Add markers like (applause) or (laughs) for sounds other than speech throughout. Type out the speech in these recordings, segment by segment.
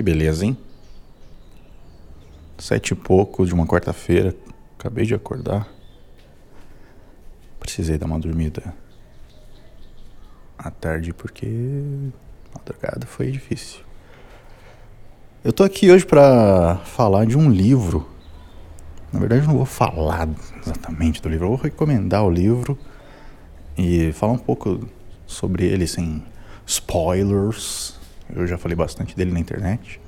Que beleza, hein? Sete e pouco de uma quarta-feira. Acabei de acordar. Precisei dar uma dormida à tarde porque madrugada foi difícil. Eu tô aqui hoje para falar de um livro. Na verdade, eu não vou falar exatamente do livro, eu vou recomendar o livro e falar um pouco sobre ele sem spoilers. Eu já falei bastante dele na internet.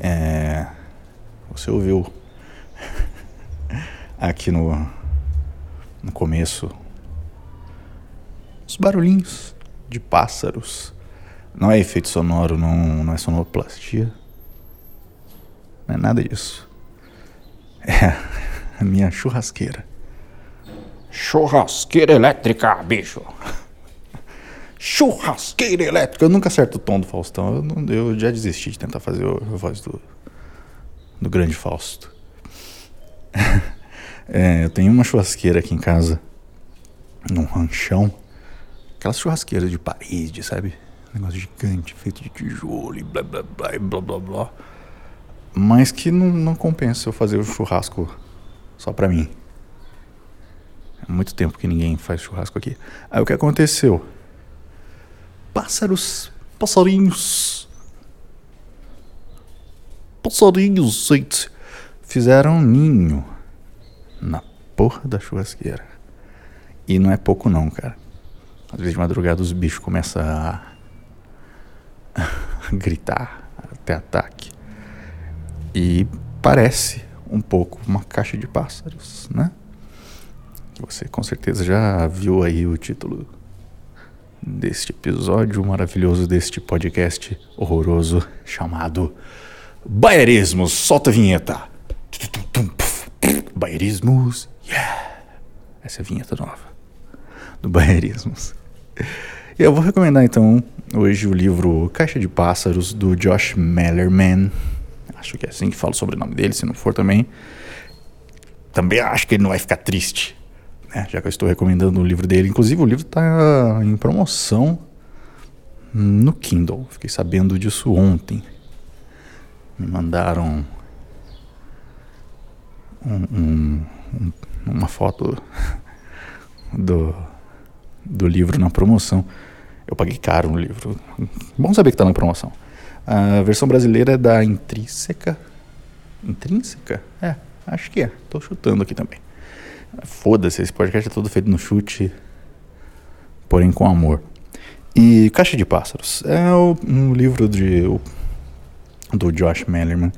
É, você ouviu (laughs) aqui no, no começo os barulhinhos de pássaros. Não é efeito sonoro, não, não é sonoplastia. Não é nada disso. É (laughs) a minha churrasqueira. Churrasqueira elétrica, bicho. Churrasqueira elétrica. Eu nunca acerto o tom do Faustão. Eu, não, eu já desisti de tentar fazer a voz do, do grande Fausto. (laughs) é, eu tenho uma churrasqueira aqui em casa, num ranchão. Aquelas churrasqueiras de parede, sabe? Um negócio gigante, feito de tijolo e blá blá blá e blá blá blá. Mas que não, não compensa eu fazer o churrasco só pra mim. Há muito tempo que ninguém faz churrasco aqui. Aí o que aconteceu? Pássaros, passarinhos. Passarinhos, gente. Fizeram um ninho na porra da churrasqueira. E não é pouco não, cara. Às vezes de madrugada os bichos começam a, (laughs) gritar, até ataque. E parece um pouco uma caixa de pássaros, né? Você com certeza já viu aí o título deste episódio maravilhoso deste podcast horroroso chamado Baierismos. Solta a vinheta. Baierismos, yeah. Essa é a vinheta nova do Baierismos. Eu vou recomendar então hoje o livro Caixa de Pássaros do Josh Mellerman. Acho que é assim que fala sobre o sobrenome dele, se não for também. Também acho que ele não vai ficar triste, né? já que eu estou recomendando o livro dele. Inclusive, o livro está em promoção no Kindle. Fiquei sabendo disso ontem. Me mandaram um, um, um, uma foto (laughs) do, do livro na promoção. Eu paguei caro no livro. Bom saber que está na promoção. A versão brasileira é da Intrínseca. Intrínseca? É, acho que é. Tô chutando aqui também. Foda-se, esse podcast é todo feito no chute, porém com amor. E Caixa de Pássaros é um livro de, do Josh Mellerman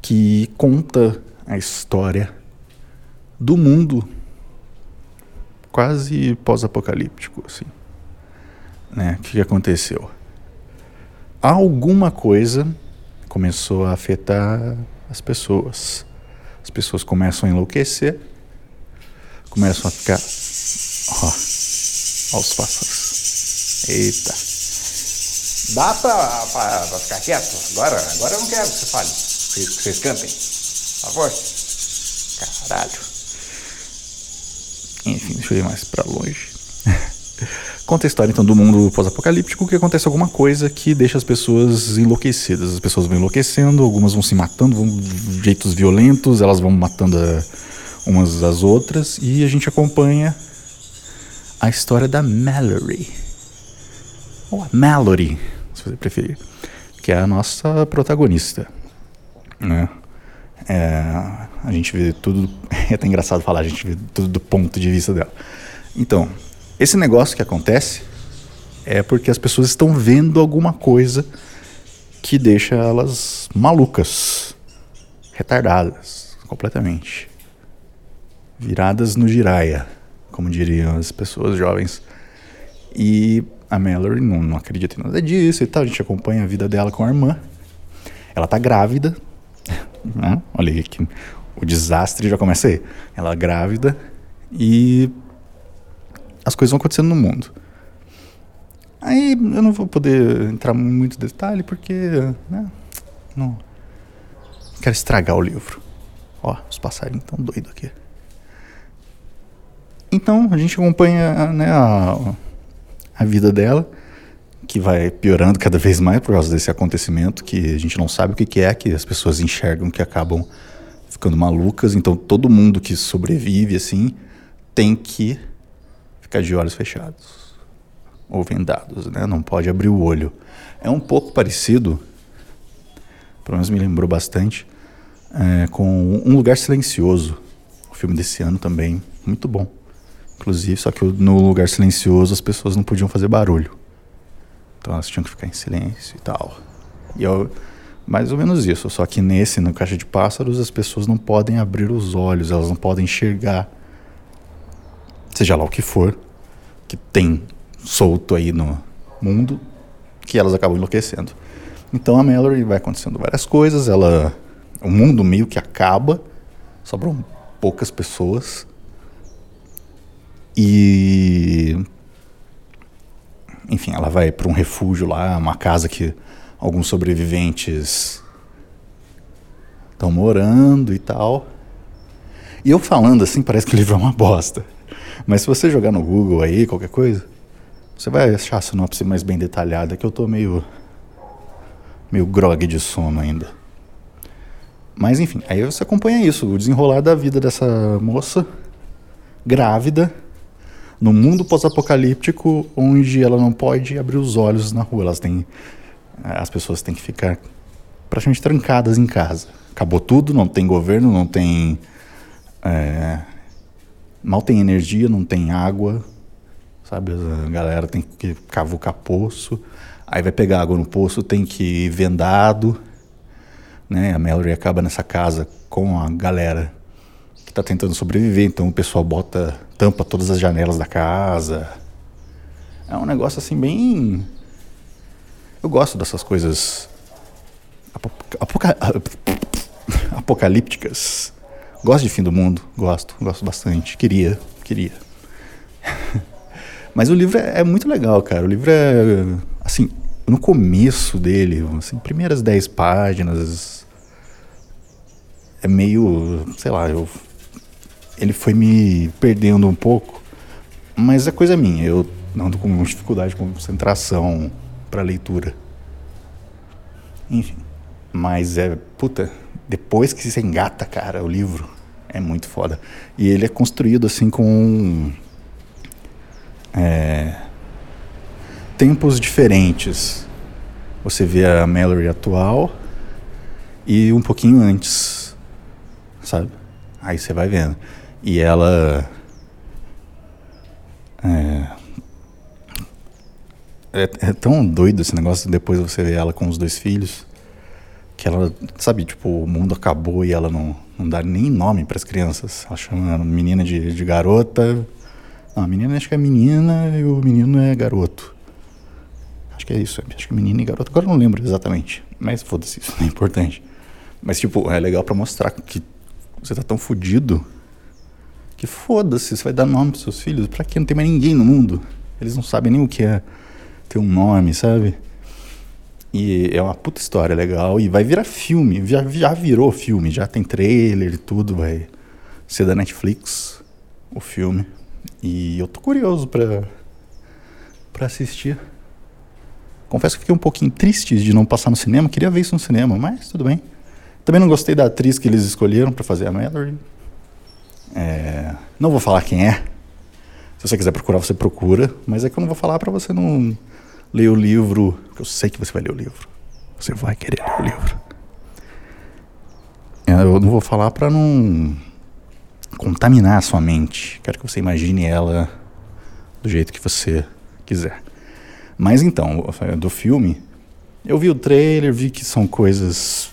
que conta a história do mundo quase pós-apocalíptico, assim. Né? O que aconteceu? alguma coisa começou a afetar as pessoas. As pessoas começam a enlouquecer, começam a ficar. Ó, ó os pássaros. Eita. Dá pra, pra, pra, ficar quieto? Agora, agora eu não quero que você fale. Que vocês cantem. Por favor. Caralho. Enfim, deixa eu ir mais pra longe. (laughs) Conta a história então do mundo pós-apocalíptico que acontece alguma coisa que deixa as pessoas enlouquecidas. As pessoas vão enlouquecendo, algumas vão se matando, vão de jeitos violentos, elas vão matando a, umas às outras e a gente acompanha a história da Mallory. Ou a Mallory, se você preferir, que é a nossa protagonista. Né? É, a gente vê tudo. (laughs) É até engraçado falar, a gente vê tudo do ponto de vista dela. Então, esse negócio que acontece é porque as pessoas estão vendo alguma coisa que deixa elas malucas, retardadas, completamente. Viradas no giraia, como diriam as pessoas jovens. E a Mallory não, não acredita em nada disso e tal. A gente acompanha a vida dela com a irmã. Ela tá grávida. (laughs) Né? Olha aí que o desastre já começa aí. Ela é grávida e as coisas vão acontecendo no mundo. Aí eu não vou poder entrar muito detalhe porque né, não quero estragar o livro. Ó, os passarinhos estão doidos aqui. Então a gente acompanha né, a, a vida dela, que vai piorando cada vez mais por causa desse acontecimento que a gente não sabe o que, que é, que as pessoas enxergam que acabam ficando malucas. Então todo mundo que sobrevive assim tem que ficar de olhos fechados ou vendados, né? Não pode abrir o olho. É um pouco parecido, pelo menos me lembrou bastante, é, com Um Lugar Silencioso, o filme desse ano também, muito bom. Inclusive, só que no Lugar Silencioso as pessoas não podiam fazer barulho. Então elas tinham que ficar em silêncio e tal. E eu, mais ou menos isso. Só que nesse, no Caixa de Pássaros, as pessoas não podem abrir os olhos, elas não podem enxergar. Seja lá o que for, que tem solto aí no mundo, que elas acabam enlouquecendo. Então a Mallory vai acontecendo várias coisas, ela. O mundo meio que acaba, sobram poucas pessoas. E enfim, ela vai para um refúgio lá, uma casa que alguns sobreviventes estão morando e tal. E eu falando assim, parece que o livro é uma bosta. Mas se você jogar no Google aí, qualquer coisa, você vai achar a sinopse mais bem detalhada, que eu tô meio. meio grog de sono ainda. Mas enfim, aí você acompanha isso, o desenrolar da vida dessa moça grávida no mundo pós-apocalíptico onde ela não pode abrir os olhos na rua, elas têm as pessoas têm que ficar praticamente trancadas em casa. Acabou tudo, não tem governo, não tem é, mal tem energia, não tem água, sabe? A galera tem que cavucar poço, aí vai pegar água no poço, tem que ir vendado, né? A Mallory acaba nessa casa com a galera está tentando sobreviver, então o pessoal bota tampa todas as janelas da casa. É um negócio assim bem. Eu gosto dessas coisas apoca... (laughs) apocalípticas. Gosto de fim do mundo, gosto, gosto bastante. Queria, queria. (laughs) Mas o livro é, é, muito legal, cara. O livro é assim, no começo dele, assim, primeiras dez páginas é meio, sei lá, eu ele foi me perdendo um pouco, mas é coisa minha. Eu ando com dificuldade de concentração para leitura. Enfim, mas é puta. Depois que se engata, cara, o livro é muito foda. E ele é construído assim com é, tempos diferentes. Você vê a Mallory atual e um pouquinho antes, sabe? Aí você vai vendo. E ela. É, é, é, tão doido esse negócio depois você vê ela com os dois filhos. Que ela, sabe, tipo, o mundo acabou e ela não, não dá nem nome para as crianças. Ela chama menina de, de garota. Não, a menina acho que é menina e o menino é garoto. Acho que é isso, acho que menina e garoto. Agora eu não lembro exatamente. Mas foda-se, isso não é importante. Mas, tipo, é legal para mostrar que você tá tão fudido que foda-se, você vai dar nome pros seus filhos. Pra que não tem mais ninguém no mundo? Eles não sabem nem o que é ter um nome, sabe? E é uma puta história legal. E vai virar filme. Já, já virou filme. Já tem trailer e tudo. Vai ser da Netflix o filme. E eu tô curioso pra, pra assistir. Confesso que fiquei um pouquinho triste de não passar no cinema. Queria ver isso no cinema, mas tudo bem. Também não gostei da atriz que eles escolheram para fazer a Mallory. É, não vou falar quem é. Se você quiser procurar, você procura. Mas é que eu não vou falar para você não ler o livro. Porque eu sei que você vai ler o livro. Você vai querer ler o livro. É, eu não vou falar para não contaminar a sua mente. Quero que você imagine ela do jeito que você quiser. Mas então, do filme, eu vi o trailer, vi que são coisas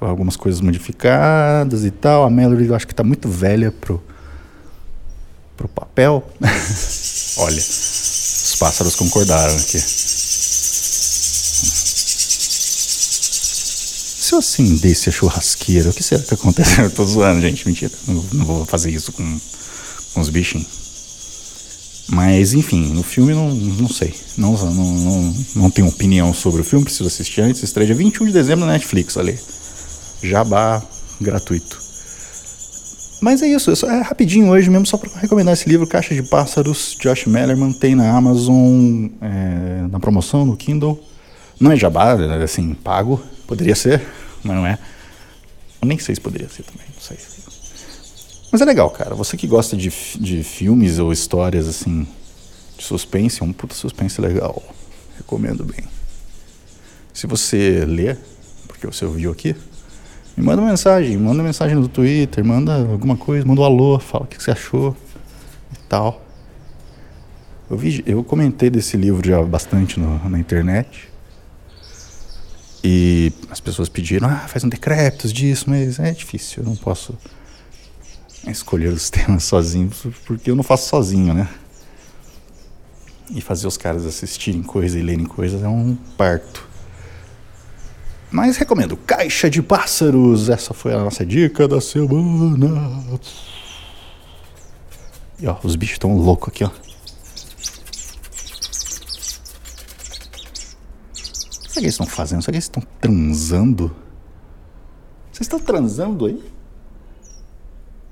algumas coisas modificadas e tal. A Mallory eu acho que está muito velha pro, pro papel. (laughs) Olha, os pássaros concordaram aqui. Se eu acendesse a churrasqueira, o que será que acontece? (laughs) Eu tô zoando, gente, mentira. Não, não vou fazer isso com, com os bichinhos. Mas, enfim, no filme não, não sei. Não, não, não, não tenho opinião sobre o filme, preciso assistir antes. Estreia 21 de dezembro na Netflix, aí. Jabá gratuito. Mas é isso, é rapidinho hoje mesmo, só para recomendar esse livro, Caixa de Pássaros, Josh Mellerman, tem na Amazon, é, na promoção, no Kindle. Não é jabá, é assim, pago, poderia ser, mas não é. Eu nem sei se poderia ser também, não sei. Mas é legal, cara. Você que gosta de, de filmes ou histórias assim, de suspense, é um puta suspense legal. Recomendo bem. Se você ler, porque você ouviu aqui, me manda uma mensagem, manda mensagem no Twitter, manda alguma coisa, manda um alô, fala o que você achou e tal. Eu, vi, eu comentei desse livro já bastante no, na internet. E as pessoas pediram, ah, faz um decrépitos disso, mas é difícil, eu não posso escolher os (laughs) temas sozinho, porque eu não faço sozinho, né? E fazer os caras assistirem coisa e lerem coisas é um parto. Mas recomendo. Caixa de Pássaros. Essa foi a nossa dica da semana. E ó, os bichos estão loucos aqui, ó. O que eles estão fazendo? Será que eles estão transando? Vocês estão transando aí?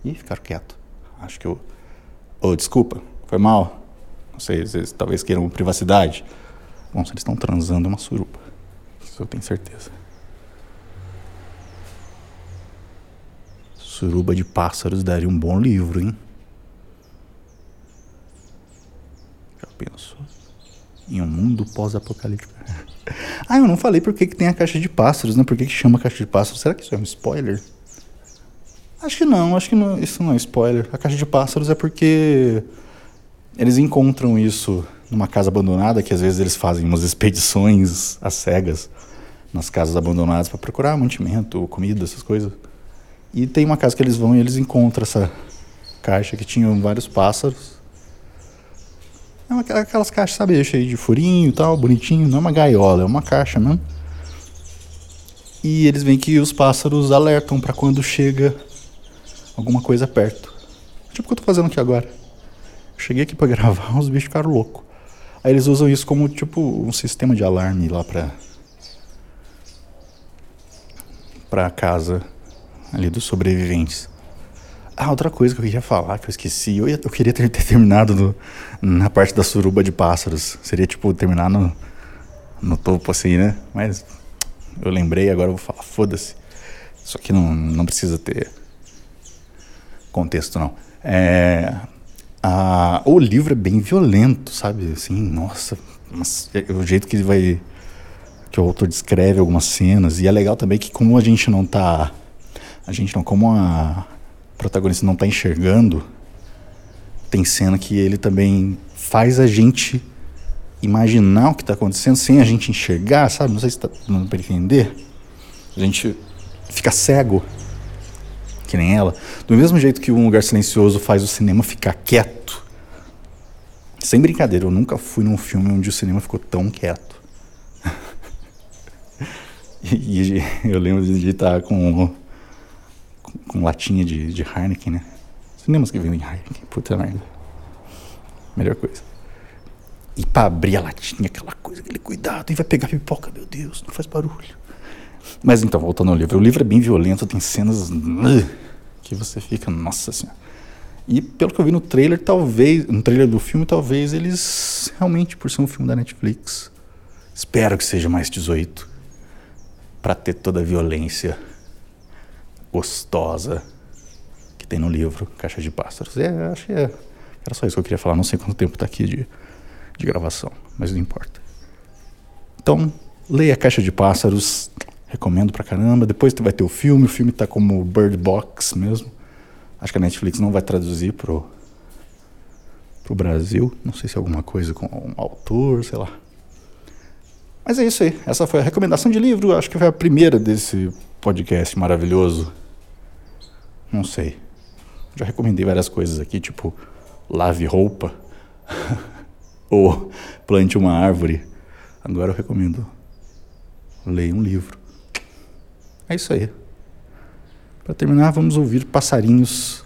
Ih, ficaram quietos. Acho que eu. Oh, desculpa, foi mal. Não sei, eles talvez queiram privacidade. Bom, se eles estão transando, é uma suruba. Isso eu tenho certeza. Suruba de Pássaros daria um bom livro, hein? Já pensou? Em um mundo pós-apocalíptico. (laughs) ah, eu não falei por que, que tem a caixa de pássaros, né? Por que, que chama caixa de pássaros? Será que isso é um spoiler? Acho que não, acho que não, isso não é spoiler. A caixa de pássaros é porque eles encontram isso numa casa abandonada, que às vezes eles fazem umas expedições às cegas nas casas abandonadas para procurar mantimento, comida, essas coisas. E tem uma casa que eles vão e eles encontram essa caixa que tinha vários pássaros. É uma, aquelas caixas, sabe, cheias de furinho e tal, bonitinho. Não é uma gaiola, é uma caixa mesmo. E eles veem que os pássaros alertam para quando chega alguma coisa perto. Tipo o que eu tô fazendo aqui agora. Cheguei aqui para (laughs) gravar, os bichos ficaram loucos. Aí eles usam isso como tipo um sistema de alarme lá pra. pra casa ali dos sobreviventes. Ah, outra coisa que eu queria falar, que eu esqueci, eu, ia, eu queria ter, ter terminado no, na parte da suruba de pássaros. Seria tipo terminar no, no topo assim, né? Mas eu lembrei, agora eu vou falar, foda-se. Isso aqui não, não precisa ter contexto, não. É, a, o livro é bem violento, sabe? Assim, nossa, mas, é, o jeito que ele vai. que o autor descreve algumas cenas. E é legal também que, como a gente não tá a gente não, como a protagonista não está enxergando, tem cena que ele também faz a gente imaginar o que está acontecendo sem a gente enxergar, sabe? Não sei se está dando para entender. A gente fica cego, que nem ela. Do mesmo jeito que um lugar silencioso faz o cinema ficar quieto. Sem brincadeira, eu nunca fui num filme onde o cinema ficou tão quieto. (laughs) e, e eu lembro de estar com com latinha de, de Heineken, né? Cinemas que vendem Heineken, puta merda. Melhor coisa. E pra abrir a latinha, aquela coisa, aquele cuidado, e vai pegar pipoca, meu Deus, não faz barulho. Mas então, voltando ao livro. O livro é bem violento, tem cenas uh, que você fica, nossa senhora. E pelo que eu vi no trailer, talvez, no trailer do filme, talvez eles realmente, por ser um filme da Netflix, espero que seja mais 18 para ter toda a violência gostosa que tem no livro Caixa de Pássaros. É, acho que é, era só isso que eu queria falar. Não sei quanto tempo está aqui de, de gravação, mas não importa. Então, leia Caixa de Pássaros, recomendo pra caramba. Depois vai ter o filme, o filme tá como Bird Box mesmo. Acho que a Netflix não vai traduzir pro, pro Brasil. Não sei se é alguma coisa com um autor, sei lá. Mas é isso aí. Essa foi a recomendação de livro. Acho que foi a primeira desse podcast maravilhoso. Não sei. Já recomendei várias coisas aqui, tipo lave roupa (laughs) ou plante uma árvore. Agora eu recomendo leia um livro. É isso aí. Para terminar, vamos ouvir passarinhos.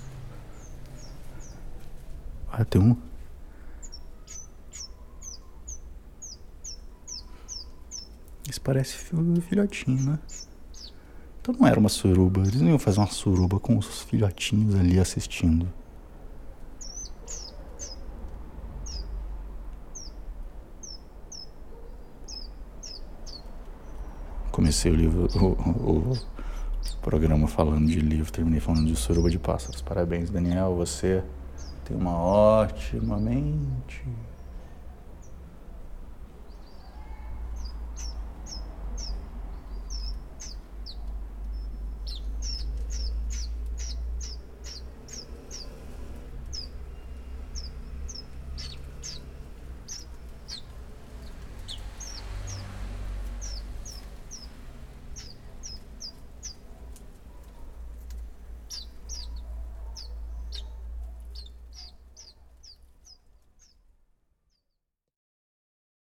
Ah, tem um. Isso parece filhotinho, né? Então não era uma suruba. Eles não iam fazer uma suruba com os filhotinhos ali assistindo. Comecei o livro, o, o, o programa falando de livro, terminei falando de suruba de pássaros. Parabéns, Daniel. Você tem uma ótima mente.